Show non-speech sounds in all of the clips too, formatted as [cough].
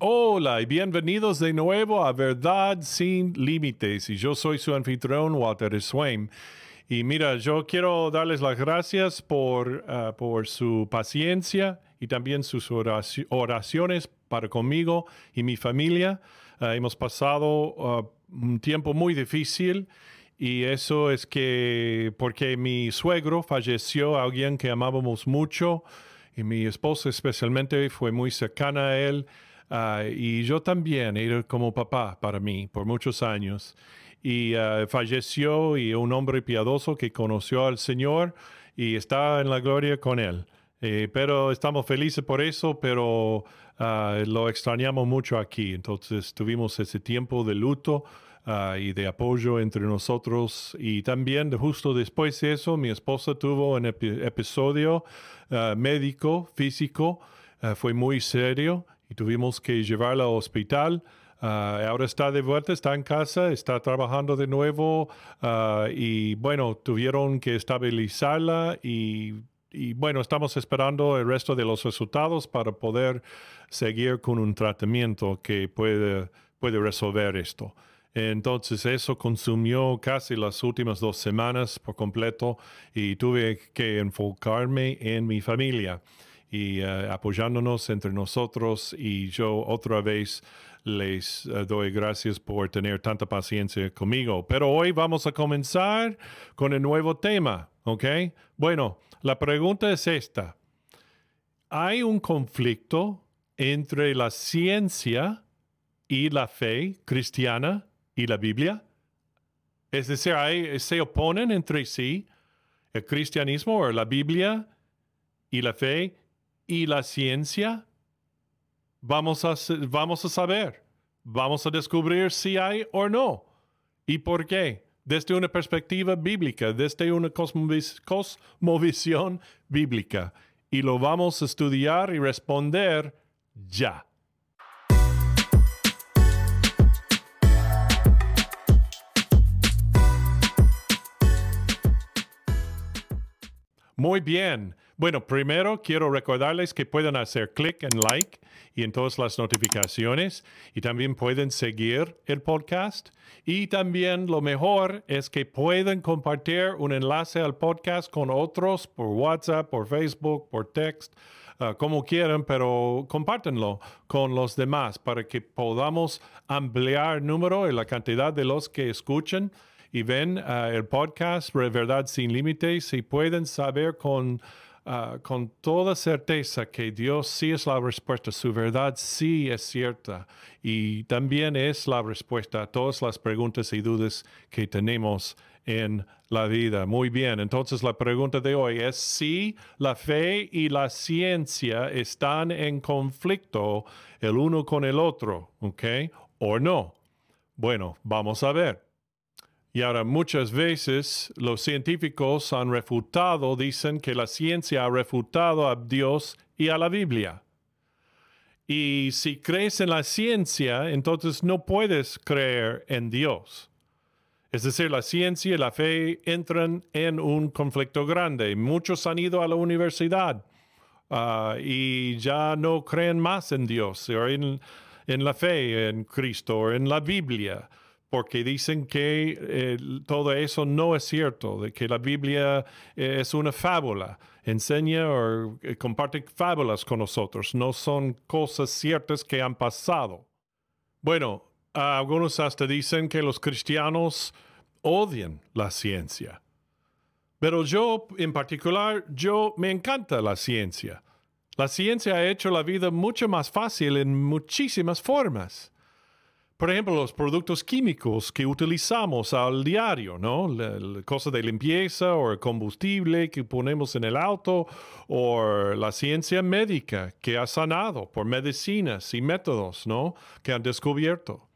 Hola y bienvenidos de nuevo a Verdad sin Límites. Y yo soy su anfitrión, Walter Swain. Y mira, yo quiero darles las gracias por, ah, por su paciencia y también sus oraciones para conmigo y mi familia. Ah, hemos pasado ah, un tiempo muy difícil y eso es que porque mi suegro falleció, alguien que amábamos mucho, y mi esposa especialmente fue muy cercana a él. Ah, y yo también era como papá para mí por muchos años. Y ah, falleció y un hombre piadoso que conoció al Señor y está en la gloria con él. Eh, pero estamos felices por eso, pero ah, lo extrañamos mucho aquí. Entonces tuvimos ese tiempo de luto y de apoyo entre nosotros. Y también justo después de eso, mi esposa tuvo un episodio médico, físico, fue muy serio y tuvimos que llevarla al hospital. Ah, ahora está de vuelta, está en casa, está trabajando de nuevo ah, y bueno, tuvieron que estabilizarla y, bueno, estamos esperando el resto de los resultados para poder seguir con un tratamiento que puede, puede resolver esto. Entonces eso consumió casi las últimas dos semanas por completo y tuve que enfocarme en mi familia y eh, apoyándonos entre nosotros y yo otra vez les eh, doy gracias por tener tanta paciencia conmigo. Pero hoy vamos a comenzar con el nuevo tema, ¿ok? Bueno, la pregunta es esta. ¿Hay un conflicto entre la ciencia y la fe cristiana y la Biblia? Es decir, ¿se oponen entre sí el cristianismo o la Biblia y la fe? Y la ciencia, vamos a, vamos a saber, vamos a descubrir si hay o no y por qué, desde una perspectiva bíblica, desde una cosmovisión bíblica. Y lo vamos a estudiar y responder ya. Muy bien. Bueno, primero quiero recordarles que pueden hacer clic en like y en todas las notificaciones y también pueden seguir el podcast y también lo mejor es que pueden compartir un enlace al podcast con otros por WhatsApp, por Facebook, por text. Ah, como quieran, pero compártenlo con los demás para que podamos ampliar el número y la cantidad de los que escuchen y ven ah, el podcast Verdad sin Límites y pueden saber con Ah, con toda certeza que Dios sí es la respuesta, su verdad sí es cierta y también es la respuesta a todas las preguntas y dudas que tenemos en la vida. Muy bien, entonces la pregunta de hoy es si la fe y la ciencia están en conflicto el uno con el otro, ¿ok? ¿O no? Bueno, vamos a ver. Y ahora muchas veces los científicos han refutado, dicen que la ciencia ha refutado a Dios y a la Biblia. Y si crees en la ciencia, entonces no puedes creer en Dios. Es decir, la ciencia y la fe entran en un conflicto grande. Muchos han ido a la universidad ah, y ya no creen más en Dios, o en, en la fe en Cristo, o en la Biblia porque dicen que eh, todo eso no es cierto, de que la Biblia eh, es una fábula, enseña o eh, comparte fábulas con nosotros, no son cosas ciertas que han pasado. Bueno, algunos hasta dicen que los cristianos odian la ciencia. Pero yo, en particular, yo me encanta la ciencia. La ciencia ha hecho la vida mucho más fácil en muchísimas formas. Por ejemplo, los productos químicos que utilizamos al diario, ¿no? La, cosa de limpieza o el combustible que ponemos en el auto o la ciencia médica que ha sanado por medicinas y métodos, ¿no? Que han descubierto.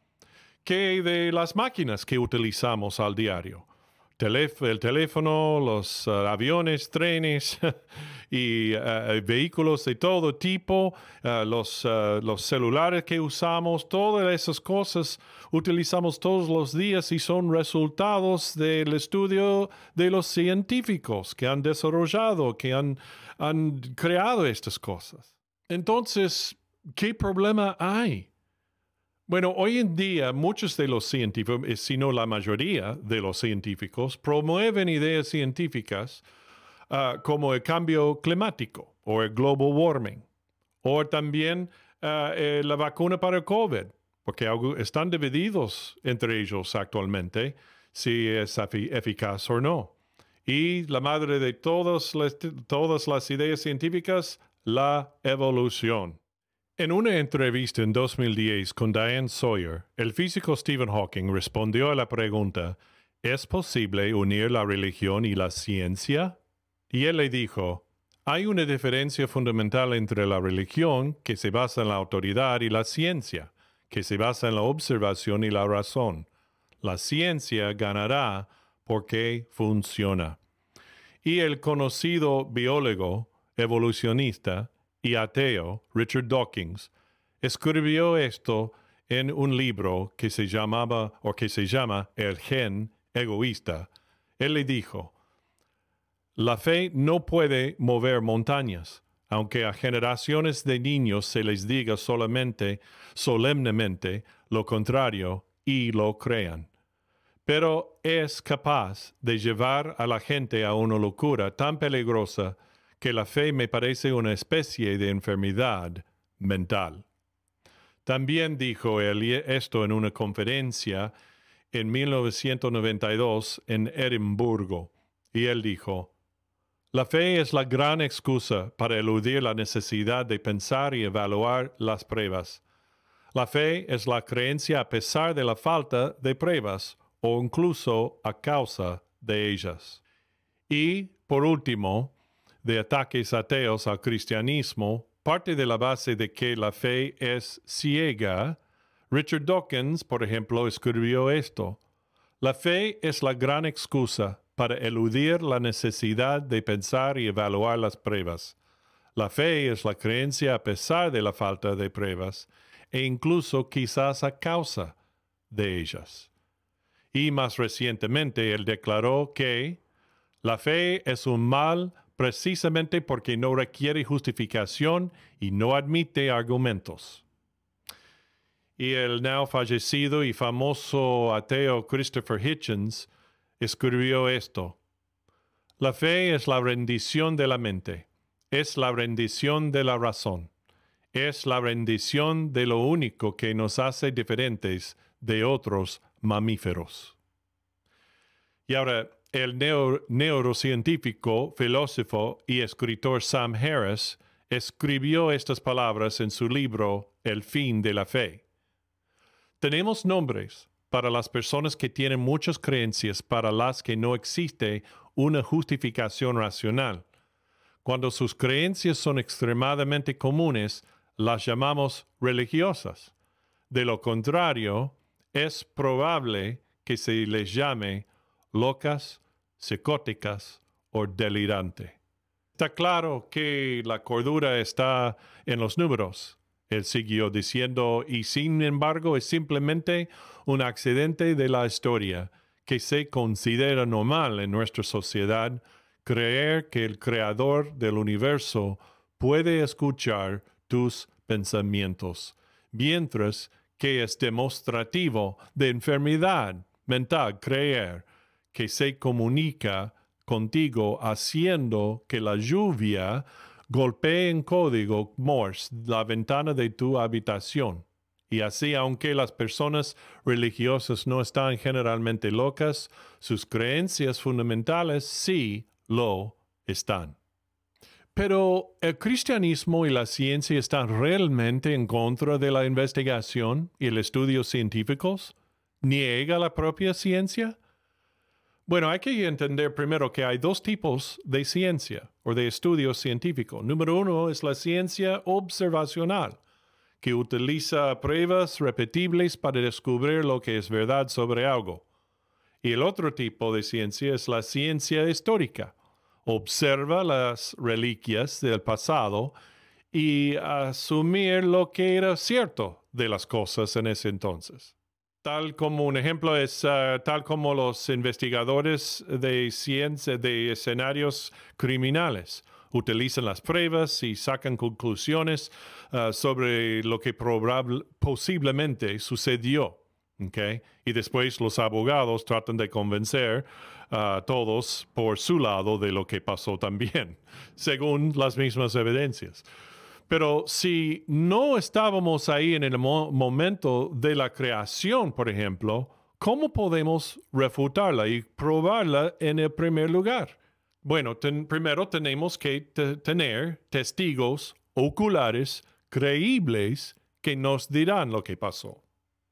¿Qué de las máquinas que utilizamos al diario? El teléfono, los uh, aviones, trenes [laughs] y uh, vehículos de todo tipo, los, los celulares que usamos, todas esas cosas utilizamos todos los días y son resultados del estudio de los científicos que han desarrollado, que han, han creado estas cosas. Entonces, ¿qué problema hay Bueno, hoy en día muchos de los científicos, eh, si no la mayoría de los científicos, promueven ideas científicas ah, como el cambio climático o el global warming, o también ah, eh, la vacuna para COVID, porque están divididos entre ellos actualmente si es eficaz o no. Y la madre de todas las ideas científicas, la evolución. En una entrevista en 2010 con Diane Sawyer, el físico Stephen Hawking respondió a la pregunta, ¿es posible unir la religión y la ciencia? Y él le dijo, hay una diferencia fundamental entre la religión, que se basa en la autoridad, y la ciencia, que se basa en la observación y la razón. La ciencia ganará porque funciona. Y el conocido biólogo evolucionista y ateo Richard Dawkins escribió esto en un libro que se llamaba o que se llama El gen egoísta. Él le dijo, la fe no puede mover montañas, aunque a generaciones de niños se les diga solamente, solemnemente, lo contrario y lo crean. Pero es capaz de llevar a la gente a una locura tan peligrosa que la fe me parece una especie de enfermedad mental. También dijo él esto en una conferencia en 1992 en Edimburgo, y él dijo, La fe es la gran excusa para eludir la necesidad de pensar y evaluar las pruebas. La fe es la creencia a pesar de la falta de pruebas o incluso a causa de ellas. Y, por último, de ataques ateos al cristianismo parte de la base de que la fe es ciega, Richard Dawkins, por ejemplo, escribió esto. La fe es la gran excusa para eludir la necesidad de pensar y evaluar las pruebas. La fe es la creencia a pesar de la falta de pruebas e incluso quizás a causa de ellas. Y más recientemente él declaró que la fe es un mal precisamente porque no requiere justificación y no admite argumentos. Y el now fallecido y famoso ateo Christopher Hitchens escribió esto. La fe es la rendición de la mente, es la rendición de la razón, es la rendición de lo único que nos hace diferentes de otros mamíferos. Y ahora, el neurocientífico, filósofo y escritor Sam Harris escribió estas palabras en su libro El fin de la fe. Tenemos nombres para las personas que tienen muchas creencias para las que no existe una justificación racional. Cuando sus creencias son extremadamente comunes, las llamamos religiosas. De lo contrario, es probable que se les llame locas psicóticas o delirante. Está claro que la cordura está en los números. Él siguió diciendo, y sin embargo es simplemente un accidente de la historia que se considera normal en nuestra sociedad creer que el creador del universo puede escuchar tus pensamientos, mientras que es demostrativo de enfermedad mental creer que se comunica contigo haciendo que la lluvia golpee en código Morse la ventana de tu habitación. Y así, aunque las personas religiosas no están generalmente locas, sus creencias fundamentales sí lo están. Pero ¿el cristianismo y la ciencia están realmente en contra de la investigación y el estudio científicos? ¿Niega la propia ciencia? Bueno, hay que entender primero que hay dos tipos de ciencia o de estudio científico. Número uno es la ciencia observacional, que utiliza pruebas repetibles para descubrir lo que es verdad sobre algo. Y el otro tipo de ciencia es la ciencia histórica. Observa las reliquias del pasado y asumir lo que era cierto de las cosas en ese entonces. Tal como un ejemplo es ah, tal como los investigadores de de escenarios criminales utilizan las pruebas y sacan conclusiones uh, sobre lo que probable, posiblemente sucedió. Okay? Y después los abogados tratan de convencer a todos por su lado de lo que pasó también, [laughs] según las mismas evidencias. Pero si no estábamos ahí en el momento de la creación, por ejemplo, ¿cómo podemos refutarla y probarla en el primer lugar? Bueno, primero tenemos que tener testigos oculares creíbles que nos dirán lo que pasó.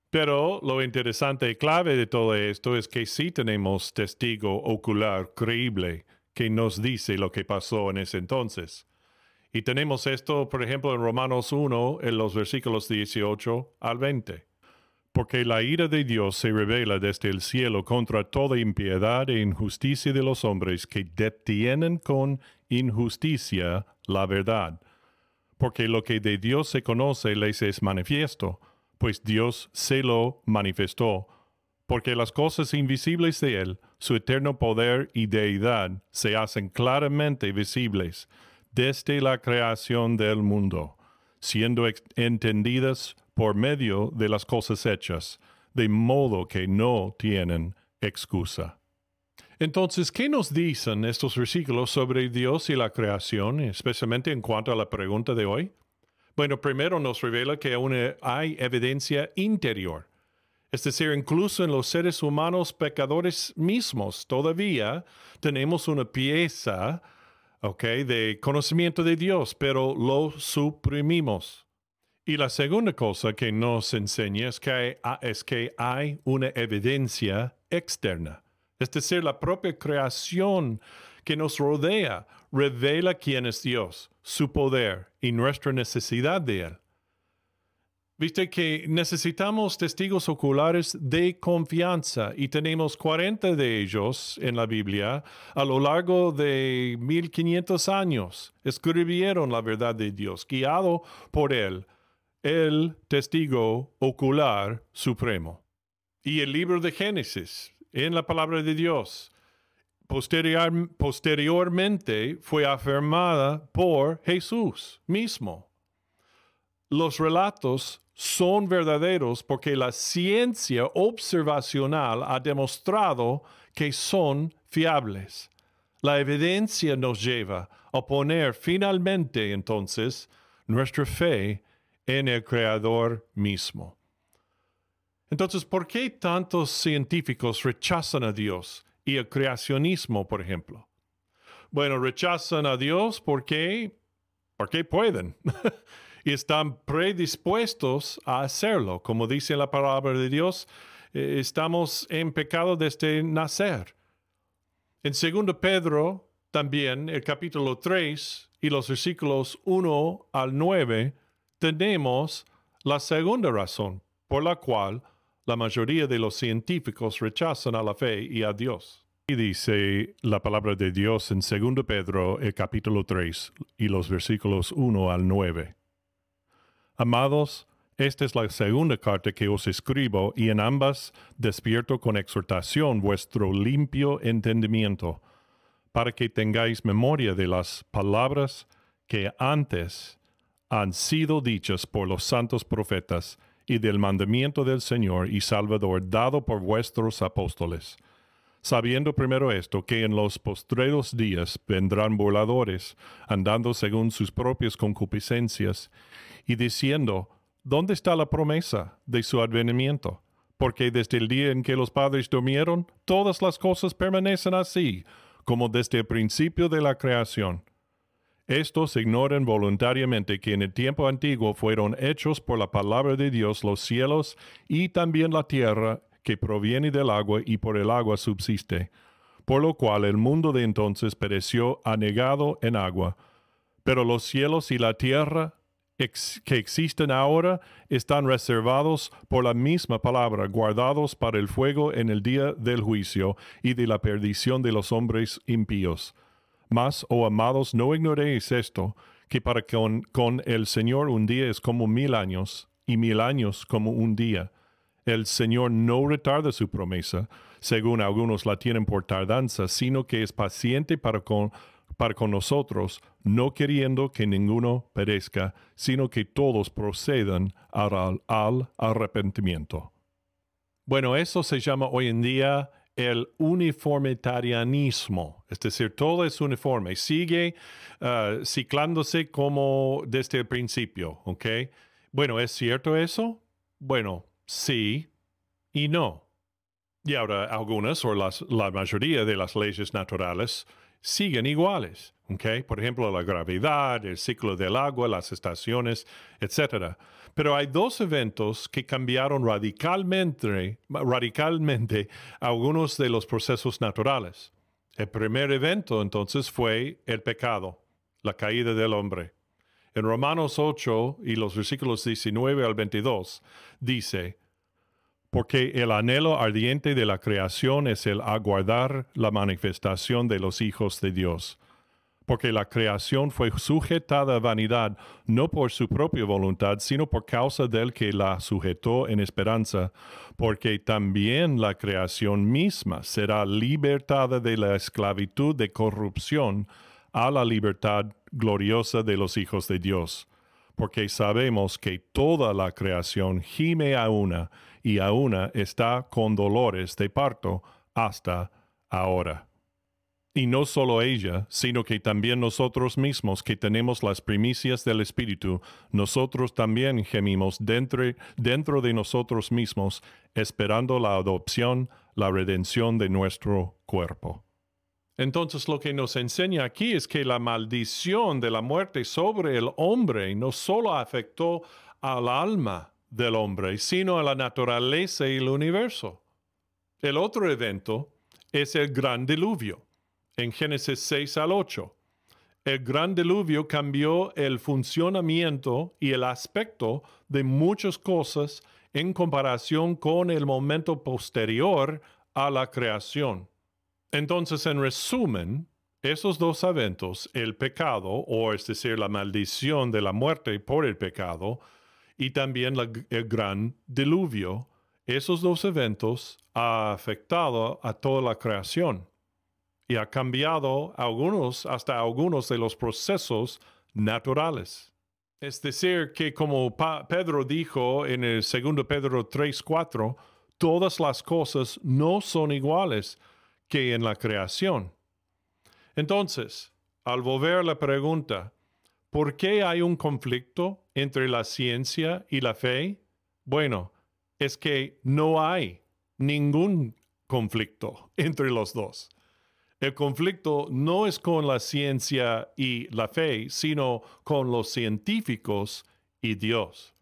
Pero lo interesante y clave de todo esto es que sí tenemos testigo ocular creíble que nos dice lo que pasó en ese entonces. Y tenemos esto, por ejemplo, en Romanos 1, en los versículos 18 al 20. Porque la ira de Dios se revela desde el cielo contra toda impiedad e injusticia de los hombres que detienen con injusticia la verdad. Porque lo que de Dios se conoce les es manifiesto, pues Dios se lo manifestó. Porque las cosas invisibles de Él, su eterno poder y deidad, se hacen claramente visibles desde la creación del mundo, siendo entendidas por medio de las cosas hechas, de modo que no tienen excusa. Entonces, ¿qué nos dicen estos versículos sobre Dios y la creación, especialmente en cuanto a la pregunta de hoy? Bueno, primero nos revela que aún hay evidencia interior. Es decir, incluso en los seres humanos pecadores mismos, todavía tenemos una pieza okay, de conocimiento de Dios, pero lo suprimimos. Y la segunda cosa que nos enseña es que, hay, es que hay una evidencia externa, es decir, la propia creación que nos rodea revela quién es Dios, su poder y nuestra necesidad de Él. Viste que necesitamos testigos oculares de confianza y tenemos 40 de ellos en la Biblia a lo largo de 1500 años. Escribieron la verdad de Dios, guiado por Él, el testigo ocular supremo. Y el libro de Génesis, en la palabra de Dios, posteriormente fue afirmada por Jesús mismo. Los relatos son verdaderos porque la ciencia observacional ha demostrado que son fiables. La evidencia nos lleva a poner finalmente entonces nuestra fe en el Creador mismo. Entonces, ¿por qué tantos científicos rechazan a Dios y el creacionismo, por ejemplo? Bueno, rechazan a Dios porque, porque pueden. [laughs] y están predispuestos a hacerlo. Como dice la palabra de Dios, eh, estamos en pecado desde nacer. En 2 Pedro, también el capítulo 3 y los versículos 1 al 9, tenemos la segunda razón por la cual la mayoría de los científicos rechazan a la fe y a Dios. Y dice la palabra de Dios en 2 Pedro, el capítulo 3 y los versículos 1 al 9. Amados, esta es la segunda carta que os escribo y en ambas despierto con exhortación vuestro limpio entendimiento, para que tengáis memoria de las palabras que antes han sido dichas por los santos profetas y del mandamiento del Señor y Salvador dado por vuestros apóstoles sabiendo primero esto, que en los postreros días vendrán burladores, andando según sus propias concupiscencias, y diciendo, ¿dónde está la promesa de su advenimiento? Porque desde el día en que los padres durmieron, todas las cosas permanecen así, como desde el principio de la creación. Estos ignoran voluntariamente que en el tiempo antiguo fueron hechos por la palabra de Dios los cielos y también la tierra que proviene del agua y por el agua subsiste, por lo cual el mundo de entonces pereció anegado en agua. Pero los cielos y la tierra que existen ahora están reservados por la misma palabra, guardados para el fuego en el día del juicio y de la perdición de los hombres impíos. Mas, oh amados, no ignoréis esto, que para con, el Señor un día es como mil años, y mil años como un día. El Señor no retarda su promesa, según algunos la tienen por tardanza, sino que es paciente para con, para con nosotros, no queriendo que ninguno perezca, sino que todos procedan al, al arrepentimiento. Bueno, eso se llama hoy en día el uniformitarianismo, es decir, todo es uniforme, sigue uh, ciclándose como desde el principio, ¿ok? Bueno, ¿es cierto eso? Bueno, sí y no. Y ahora algunas o las, la mayoría de las leyes naturales siguen iguales. Por ejemplo, la gravedad, el ciclo del agua, las estaciones, etc. Pero hay dos eventos que cambiaron radicalmente, radicalmente algunos de los procesos naturales. El primer evento entonces fue el pecado, la caída del hombre. En Romanos 8 y los versículos 19 al 22 dice, porque el anhelo ardiente de la creación es el aguardar la manifestación de los hijos de Dios. Porque la creación fue sujetada a vanidad no por su propia voluntad, sino por causa del que la sujetó en esperanza, porque también la creación misma será libertada de la esclavitud de corrupción a la libertad gloriosa de los hijos de Dios. Porque sabemos que toda la creación gime a una, y aún está con dolores de parto hasta ahora. Y no solo ella, sino que también nosotros mismos que tenemos las primicias del Espíritu, nosotros también gemimos dentro, dentro de nosotros mismos, esperando la adopción, la redención de nuestro cuerpo. Entonces lo que nos enseña aquí es que la maldición de la muerte sobre el hombre no solo afectó al alma, del hombre, sino a la naturaleza y el universo. El otro evento es el gran diluvio, en Génesis 6 al 8. El gran diluvio cambió el funcionamiento y el aspecto de muchas cosas en comparación con el momento posterior a la creación. Entonces, en resumen, esos dos eventos, el pecado, o es decir, la maldición de la muerte por el pecado, y también el gran diluvio. Esos dos eventos han afectado a toda la creación y ha cambiado algunos, hasta algunos de los procesos naturales. Es decir, que como Pedro dijo en el 2 Pedro 3:4, todas las cosas no son iguales que en la creación. Entonces, al volver la pregunta, ¿por qué hay un conflicto entre la ciencia y la fe? Bueno, es que no hay ningún conflicto [laughs] entre los dos. El conflicto no es con la ciencia y la fe, sino con los científicos y Dios.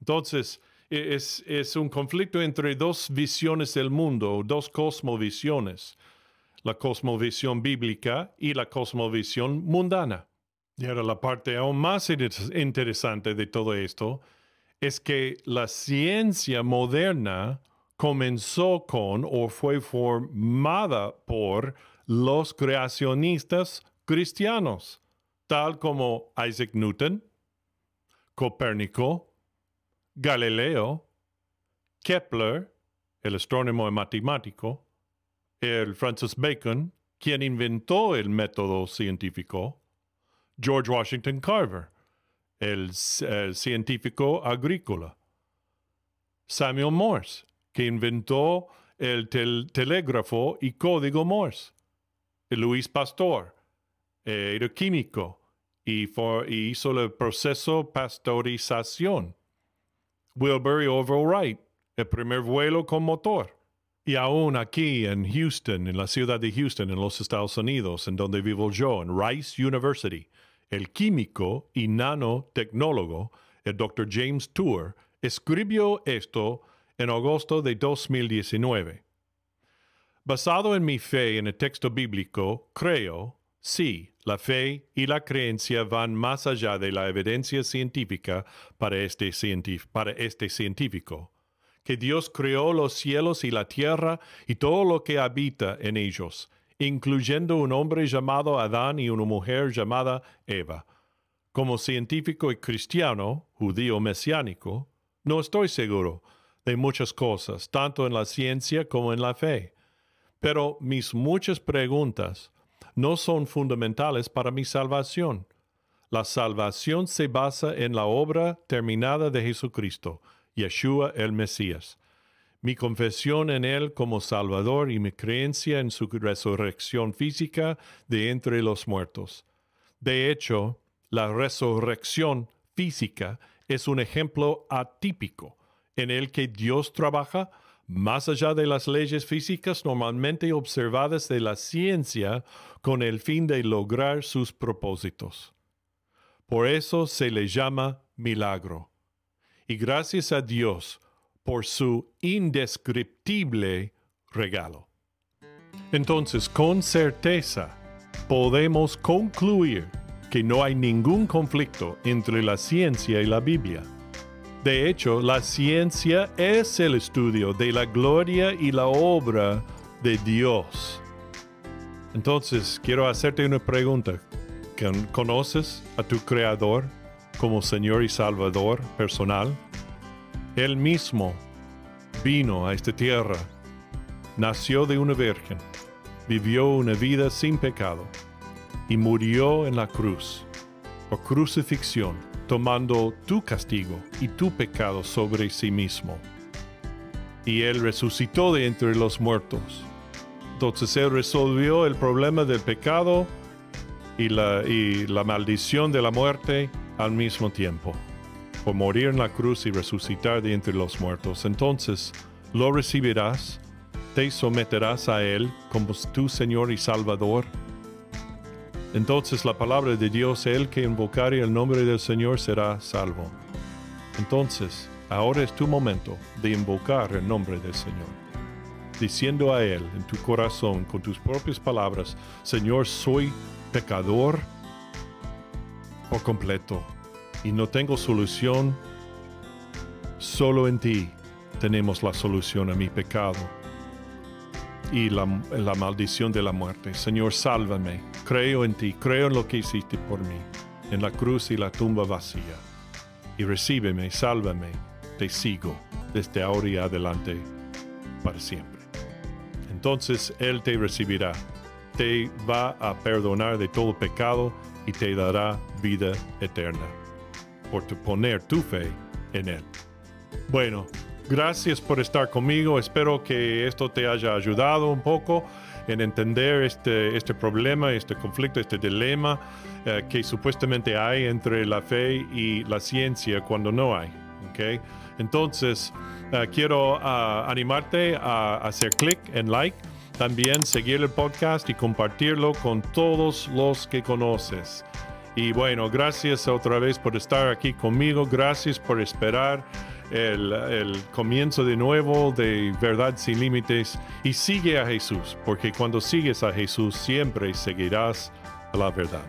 Entonces, es, un conflicto entre dos visiones del mundo, dos cosmovisiones, la cosmovisión bíblica y la cosmovisión mundana. Y ahora la parte aún más interesante de todo esto es que la ciencia moderna comenzó con o fue formada por los creacionistas cristianos, tal como Isaac Newton, Copérnico, Galileo, Kepler, el astrónomo y matemático, el Francis Bacon, quien inventó el método científico, George Washington Carver, el, científico agrícola. Samuel Morse, que inventó el telégrafo y código Morse. Luis Pastor, era químico y, hizo el proceso pasteurización. Wilbur Orville Wright, el primer vuelo con motor. Y aún aquí en Houston, en la ciudad de Houston, en los Estados Unidos, en donde vivo yo, en Rice University, el químico y nanotecnólogo, el Dr. James Tour, escribió esto en agosto de 2019. Basado en mi fe en el texto bíblico, creo, sí, la fe y la creencia van más allá de la evidencia científica para este, para este científico, que Dios creó los cielos y la tierra y todo lo que habita en ellos, incluyendo un hombre llamado Adán y una mujer llamada Eva. Como científico y cristiano, judío mesiánico, no estoy seguro de muchas cosas, tanto en la ciencia como en la fe. Pero mis muchas preguntas no son fundamentales para mi salvación. La salvación se basa en la obra terminada de Jesucristo, Yeshua el Mesías. Mi confesión en Él como Salvador y mi creencia en su resurrección física de entre los muertos. De hecho, la resurrección física es un ejemplo atípico en el que Dios trabaja más allá de las leyes físicas normalmente observadas de la ciencia con el fin de lograr sus propósitos. Por eso se le llama milagro. Y gracias a Dios por su indescriptible regalo. Entonces, con certeza, podemos concluir que no hay ningún conflicto entre la ciencia y la Biblia. De hecho, la ciencia es el estudio de la gloria y la obra de Dios. Entonces, quiero hacerte una pregunta. ¿Conoces a tu Creador como Señor y Salvador personal? Él mismo vino a esta tierra, nació de una virgen, vivió una vida sin pecado y murió en la cruz por crucifixión tomando tu castigo y tu pecado sobre sí mismo. Y Él resucitó de entre los muertos. Entonces Él resolvió el problema del pecado y la, y la maldición de la muerte al mismo tiempo, por morir en la cruz y resucitar de entre los muertos. Entonces lo recibirás, te someterás a Él como tu Señor y Salvador entonces la palabra de Dios, el que invocare el nombre del Señor será salvo. Entonces, ahora es tu momento de invocar el nombre del Señor, diciendo a Él en tu corazón con tus propias palabras, Señor, soy pecador por completo y no tengo solución, solo en ti tenemos la solución a mi pecado y la, maldición de la muerte. Señor, sálvame. Creo en ti, creo en lo que hiciste por mí, en la cruz y la tumba vacía. Y recíbeme, sálvame, te sigo desde ahora y adelante para siempre. Entonces Él te recibirá, te va a perdonar de todo pecado y te dará vida eterna por poner tu fe en Él. Bueno, Gracias por estar conmigo. Espero que esto te haya ayudado un poco en entender este, este problema, este conflicto, este dilema eh, que supuestamente hay entre la fe y la ciencia cuando no hay. ¿okay? Entonces, eh, quiero ah, animarte a hacer clic en like, también seguir el podcast y compartirlo con todos los que conoces. Y bueno, gracias otra vez por estar aquí conmigo, gracias por esperar el, comienzo de nuevo de verdad sin límites y sigue a Jesús, porque cuando sigues a Jesús siempre seguirás la verdad.